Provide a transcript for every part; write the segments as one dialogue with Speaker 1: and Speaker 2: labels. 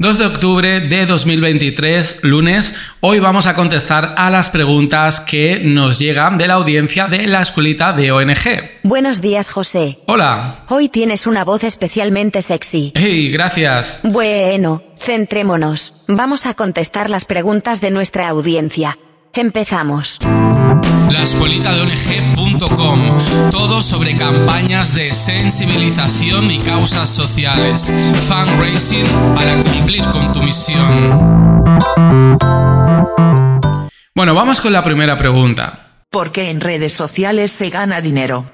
Speaker 1: 2 de octubre de 2023, lunes, hoy vamos a contestar a las preguntas que nos llegan de la audiencia de la escuelita de ONG.
Speaker 2: Buenos días, José.
Speaker 1: Hola.
Speaker 2: Hoy tienes una voz especialmente sexy.
Speaker 1: Hey, gracias.
Speaker 2: Bueno, centrémonos. Vamos a contestar las preguntas de nuestra audiencia. Empezamos.
Speaker 1: La escuelita de ONG.com. Todo sobre campañas de sensibilización y causas sociales. Fundraising para cumplir con tu misión. Bueno, vamos con la primera pregunta.
Speaker 3: ¿Por qué en redes sociales se gana dinero?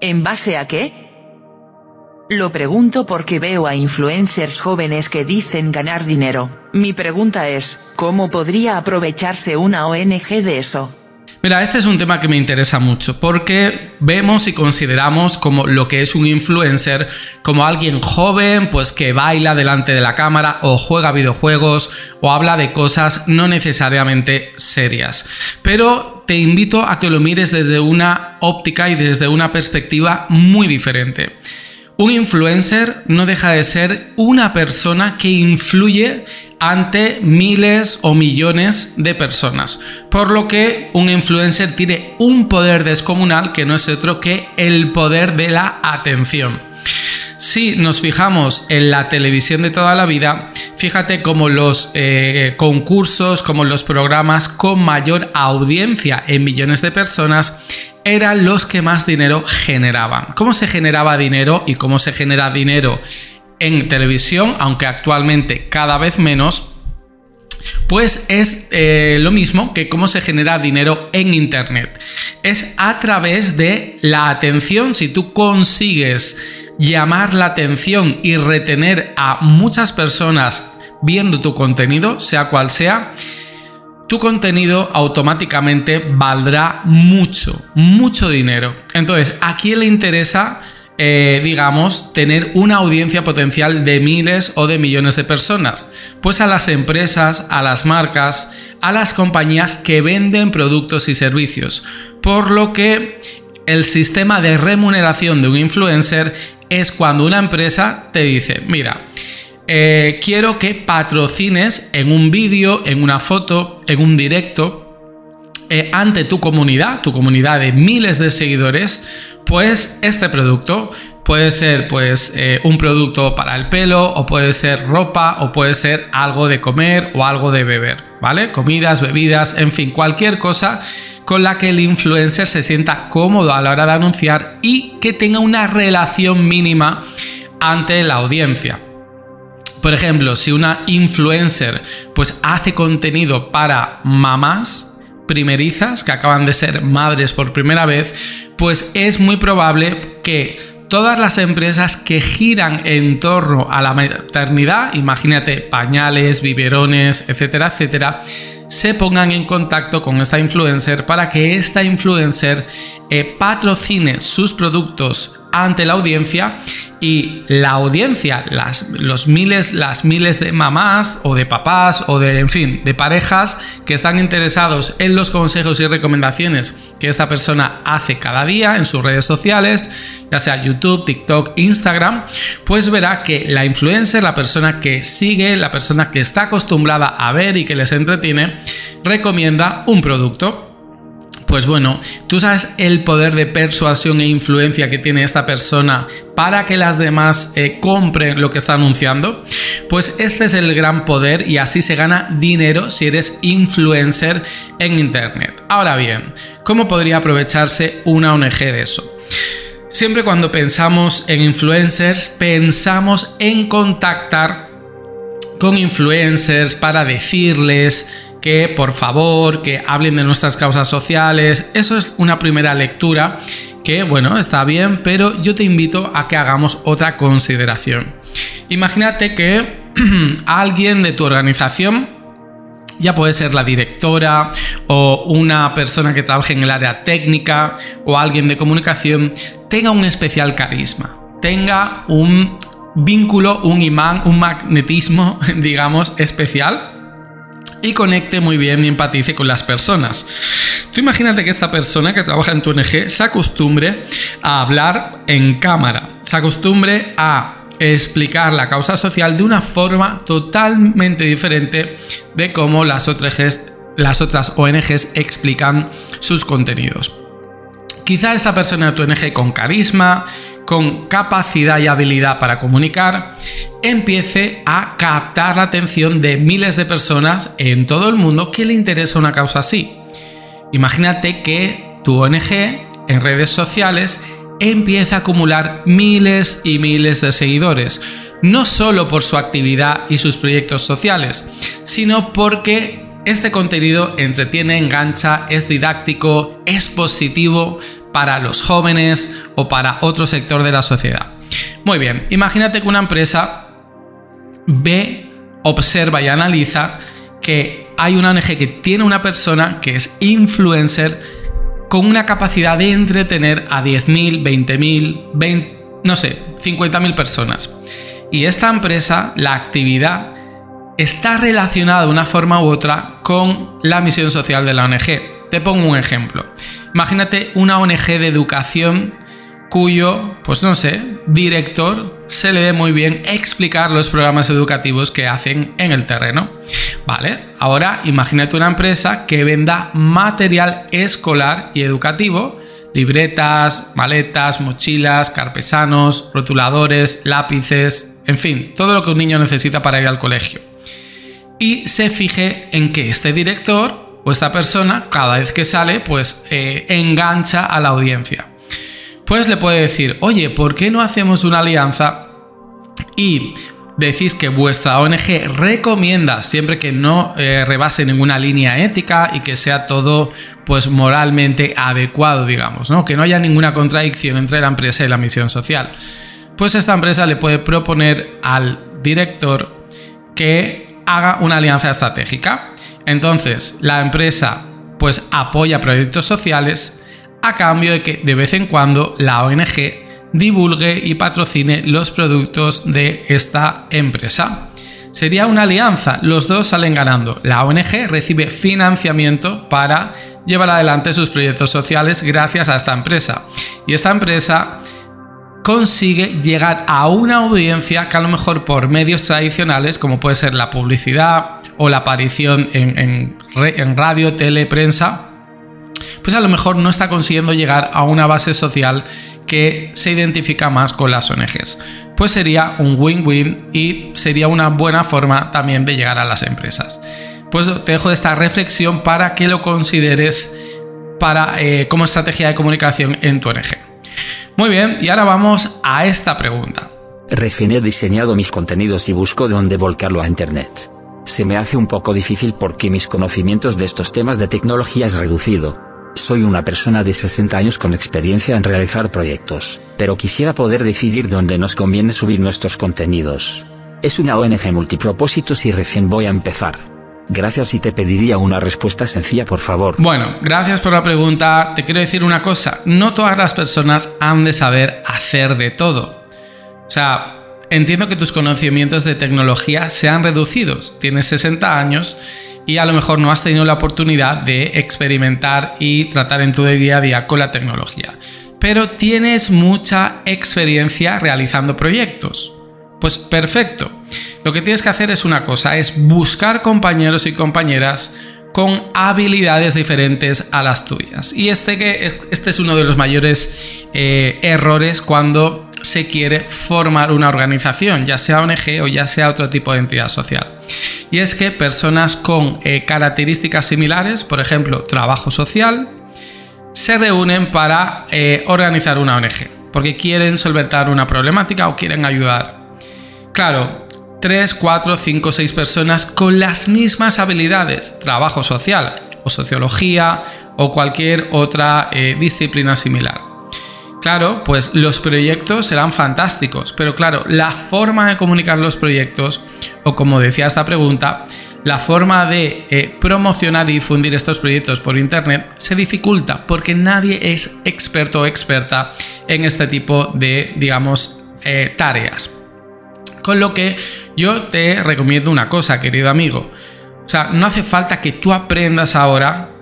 Speaker 3: ¿En base a qué? Lo pregunto porque veo a influencers jóvenes que dicen ganar dinero. Mi pregunta es, ¿cómo podría aprovecharse una ONG de eso?
Speaker 1: Mira, este es un tema que me interesa mucho porque vemos y consideramos como lo que es un influencer como alguien joven, pues que baila delante de la cámara o juega videojuegos o habla de cosas no necesariamente serias. Pero te invito a que lo mires desde una óptica y desde una perspectiva muy diferente. Un influencer no deja de ser una persona que influye ante miles o millones de personas. Por lo que un influencer tiene un poder descomunal que no es otro que el poder de la atención. Si nos fijamos en la televisión de toda la vida, fíjate como los eh, concursos, como los programas con mayor audiencia en millones de personas eran los que más dinero generaban. ¿Cómo se generaba dinero y cómo se genera dinero en televisión, aunque actualmente cada vez menos? Pues es eh, lo mismo que cómo se genera dinero en Internet. Es a través de la atención. Si tú consigues llamar la atención y retener a muchas personas viendo tu contenido, sea cual sea, tu contenido automáticamente valdrá mucho, mucho dinero. Entonces, ¿a quién le interesa, eh, digamos, tener una audiencia potencial de miles o de millones de personas? Pues a las empresas, a las marcas, a las compañías que venden productos y servicios. Por lo que el sistema de remuneración de un influencer es cuando una empresa te dice, mira, eh, quiero que patrocines en un vídeo, en una foto, en un directo, eh, ante tu comunidad, tu comunidad de miles de seguidores, pues este producto puede ser pues eh, un producto para el pelo o puede ser ropa o puede ser algo de comer o algo de beber, ¿vale? Comidas, bebidas, en fin, cualquier cosa con la que el influencer se sienta cómodo a la hora de anunciar y que tenga una relación mínima ante la audiencia. Por ejemplo, si una influencer pues hace contenido para mamás primerizas que acaban de ser madres por primera vez, pues es muy probable que todas las empresas que giran en torno a la maternidad, imagínate pañales, biberones, etcétera, etcétera, se pongan en contacto con esta influencer para que esta influencer eh, patrocine sus productos ante la audiencia y la audiencia, las, los miles, las miles de mamás o de papás o de, en fin, de parejas que están interesados en los consejos y recomendaciones que esta persona hace cada día en sus redes sociales, ya sea YouTube, TikTok, Instagram, pues verá que la influencer, la persona que sigue, la persona que está acostumbrada a ver y que les entretiene, recomienda un producto pues bueno, tú sabes el poder de persuasión e influencia que tiene esta persona para que las demás eh, compren lo que está anunciando. Pues este es el gran poder y así se gana dinero si eres influencer en Internet. Ahora bien, ¿cómo podría aprovecharse una ONG de eso? Siempre cuando pensamos en influencers, pensamos en contactar con influencers para decirles que por favor, que hablen de nuestras causas sociales. Eso es una primera lectura que, bueno, está bien, pero yo te invito a que hagamos otra consideración. Imagínate que alguien de tu organización, ya puede ser la directora o una persona que trabaje en el área técnica o alguien de comunicación, tenga un especial carisma, tenga un vínculo, un imán, un magnetismo, digamos, especial y conecte muy bien y empatice con las personas. Tú imagínate que esta persona que trabaja en tu ONG se acostumbre a hablar en cámara, se acostumbre a explicar la causa social de una forma totalmente diferente de cómo las otras, ONGs explican sus contenidos. Quizá esta persona de tu ONG con carisma, con capacidad y habilidad para comunicar, empiece a captar la atención de miles de personas en todo el mundo que le interesa una causa así. Imagínate que tu ONG en redes sociales empieza a acumular miles y miles de seguidores, no solo por su actividad y sus proyectos sociales, sino porque este contenido entretiene, engancha, es didáctico, es positivo para los jóvenes o para otro sector de la sociedad. Muy bien, imagínate que una empresa ve, observa y analiza que hay una ONG que tiene una persona que es influencer con una capacidad de entretener a 10.000, 20.000, 20, no sé, 50.000 personas. Y esta empresa, la actividad, está relacionada de una forma u otra con la misión social de la ONG. Te pongo un ejemplo. Imagínate una ONG de educación cuyo, pues no sé, director se le dé muy bien explicar los programas educativos que hacen en el terreno. Vale, ahora imagínate una empresa que venda material escolar y educativo, libretas, maletas, mochilas, carpesanos, rotuladores, lápices, en fin, todo lo que un niño necesita para ir al colegio. Y se fije en que este director o esta persona, cada vez que sale, pues eh, engancha a la audiencia pues le puede decir, oye, ¿por qué no hacemos una alianza y decís que vuestra ONG recomienda siempre que no eh, rebase ninguna línea ética y que sea todo pues moralmente adecuado, digamos, ¿no? Que no haya ninguna contradicción entre la empresa y la misión social. Pues esta empresa le puede proponer al director que haga una alianza estratégica. Entonces, la empresa pues apoya proyectos sociales a cambio de que de vez en cuando la ONG divulgue y patrocine los productos de esta empresa. Sería una alianza, los dos salen ganando. La ONG recibe financiamiento para llevar adelante sus proyectos sociales gracias a esta empresa. Y esta empresa consigue llegar a una audiencia que a lo mejor por medios tradicionales, como puede ser la publicidad o la aparición en, radio, tele, prensa, pues a lo mejor no está consiguiendo llegar a una base social que se identifica más con las ONGs. Pues sería un win-win y sería una buena forma también de llegar a las empresas. Pues te dejo esta reflexión para que lo consideres para, eh, como estrategia de comunicación en tu ONG. Muy bien, y ahora vamos a esta pregunta.
Speaker 4: Recién he diseñado mis contenidos y busco dónde volcarlo a Internet. Se me hace un poco difícil porque mis conocimientos de estos temas de tecnología es reducido soy una persona de 60 años con experiencia en realizar proyectos, pero quisiera poder decidir dónde nos conviene subir nuestros contenidos. Es una ONG multipropósitos y recién voy a empezar. Gracias y te pediría una respuesta sencilla por favor.
Speaker 1: Bueno, gracias por la pregunta. Te quiero decir una cosa, no todas las personas han de saber hacer de todo. O sea, entiendo que tus conocimientos de tecnología sean reducidos. Tienes 60 años y a lo mejor no has tenido la oportunidad de experimentar y tratar en tu día a día con la tecnología. Pero tienes mucha experiencia realizando proyectos. Pues perfecto. Lo que tienes que hacer es una cosa, es buscar compañeros y compañeras con habilidades diferentes a las tuyas. Y este, que, este es uno de los mayores eh, errores cuando se quiere formar una organización, ya sea ONG o ya sea otro tipo de entidad social y es que personas con eh, características similares, por ejemplo, trabajo social, se reúnen para eh, organizar una ONG, porque quieren solventar una problemática o quieren ayudar. Claro, 3, 4, 5, 6 personas con las mismas habilidades, trabajo social o sociología o cualquier otra eh, disciplina similar. Claro, pues los proyectos serán fantásticos, pero claro, la forma de comunicar los proyectos, o como decía esta pregunta, la forma de eh, promocionar y difundir estos proyectos por Internet se dificulta porque nadie es experto o experta en este tipo de, digamos, eh, tareas. Con lo que yo te recomiendo una cosa, querido amigo. O sea, no hace falta que tú aprendas ahora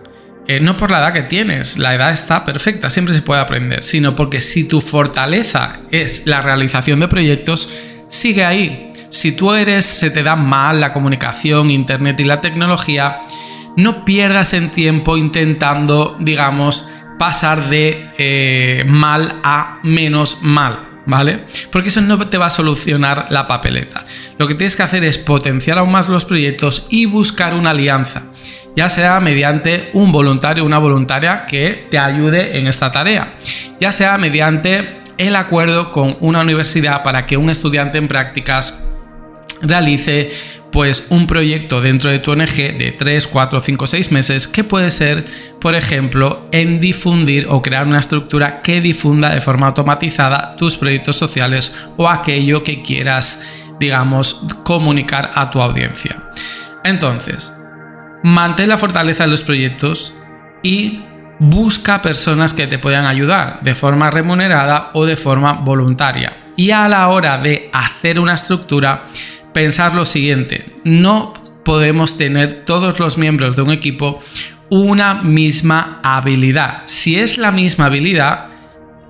Speaker 1: eh, no por la edad que tienes, la edad está perfecta, siempre se puede aprender, sino porque si tu fortaleza es la realización de proyectos, sigue ahí. Si tú eres, se te da mal la comunicación, internet y la tecnología, no pierdas en tiempo intentando, digamos, pasar de eh, mal a menos mal. ¿Vale? Porque eso no te va a solucionar la papeleta. Lo que tienes que hacer es potenciar aún más los proyectos y buscar una alianza, ya sea mediante un voluntario o una voluntaria que te ayude en esta tarea, ya sea mediante el acuerdo con una universidad para que un estudiante en prácticas realice pues un proyecto dentro de tu ONG de 3, 4, 5, 6 meses que puede ser, por ejemplo, en difundir o crear una estructura que difunda de forma automatizada tus proyectos sociales o aquello que quieras, digamos, comunicar a tu audiencia. Entonces, mantén la fortaleza de los proyectos y busca personas que te puedan ayudar de forma remunerada o de forma voluntaria. Y a la hora de hacer una estructura, pensar lo siguiente, no podemos tener todos los miembros de un equipo una misma habilidad. Si es la misma habilidad,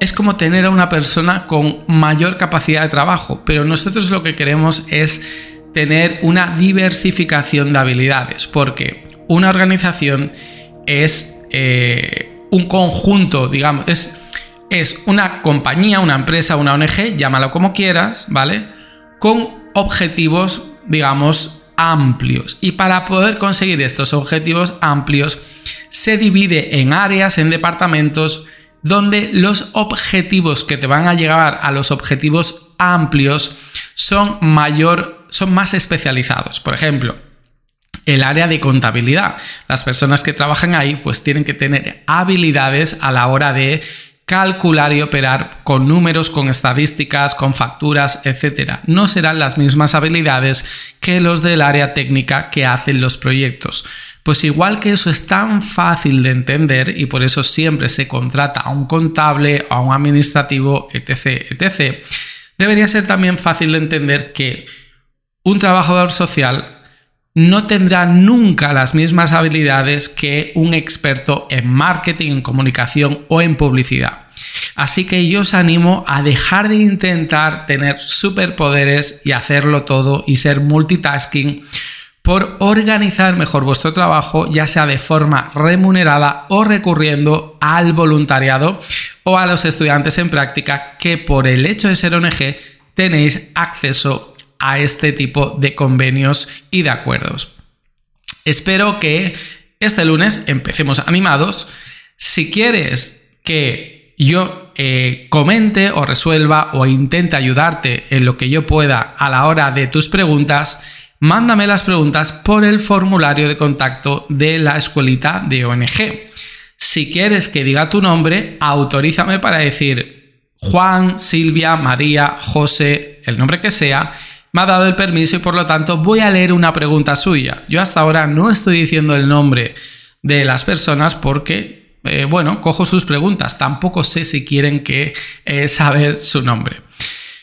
Speaker 1: es como tener a una persona con mayor capacidad de trabajo, pero nosotros lo que queremos es tener una diversificación de habilidades, porque una organización es eh, un conjunto, digamos, es, es una compañía, una empresa, una ONG, llámalo como quieras, ¿vale? Con objetivos, digamos, amplios. Y para poder conseguir estos objetivos amplios, se divide en áreas, en departamentos, donde los objetivos que te van a llegar a los objetivos amplios son mayor, son más especializados. Por ejemplo, el área de contabilidad. Las personas que trabajan ahí pues tienen que tener habilidades a la hora de calcular y operar con números, con estadísticas, con facturas, etc. No serán las mismas habilidades que los del área técnica que hacen los proyectos. Pues igual que eso es tan fácil de entender y por eso siempre se contrata a un contable, a un administrativo, etc., etc., debería ser también fácil de entender que un trabajador social no tendrá nunca las mismas habilidades que un experto en marketing, en comunicación o en publicidad. Así que yo os animo a dejar de intentar tener superpoderes y hacerlo todo y ser multitasking por organizar mejor vuestro trabajo, ya sea de forma remunerada o recurriendo al voluntariado o a los estudiantes en práctica que por el hecho de ser ONG tenéis acceso a este tipo de convenios y de acuerdos. Espero que este lunes empecemos animados. Si quieres que yo eh, comente o resuelva o intente ayudarte en lo que yo pueda a la hora de tus preguntas, mándame las preguntas por el formulario de contacto de la escuelita de ONG. Si quieres que diga tu nombre, autorízame para decir Juan, Silvia, María, José, el nombre que sea, me ha dado el permiso y por lo tanto voy a leer una pregunta suya. Yo hasta ahora no estoy diciendo el nombre de las personas porque, eh, bueno, cojo sus preguntas. Tampoco sé si quieren que eh, saber su nombre.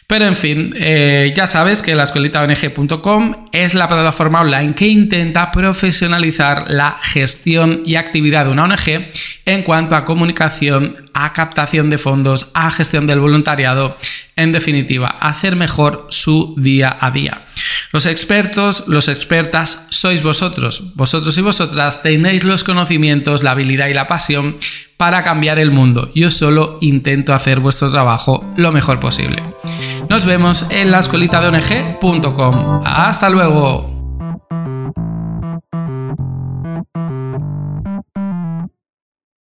Speaker 1: Pero en fin, eh, ya sabes que la escuelitaong.com es la plataforma online que intenta profesionalizar la gestión y actividad de una ONG en cuanto a comunicación, a captación de fondos, a gestión del voluntariado, en definitiva, hacer mejor su día a día. Los expertos, los expertas sois vosotros. Vosotros y vosotras tenéis los conocimientos, la habilidad y la pasión para cambiar el mundo. Yo solo intento hacer vuestro trabajo lo mejor posible. Nos vemos en la escuelita de ONG.com. Hasta luego.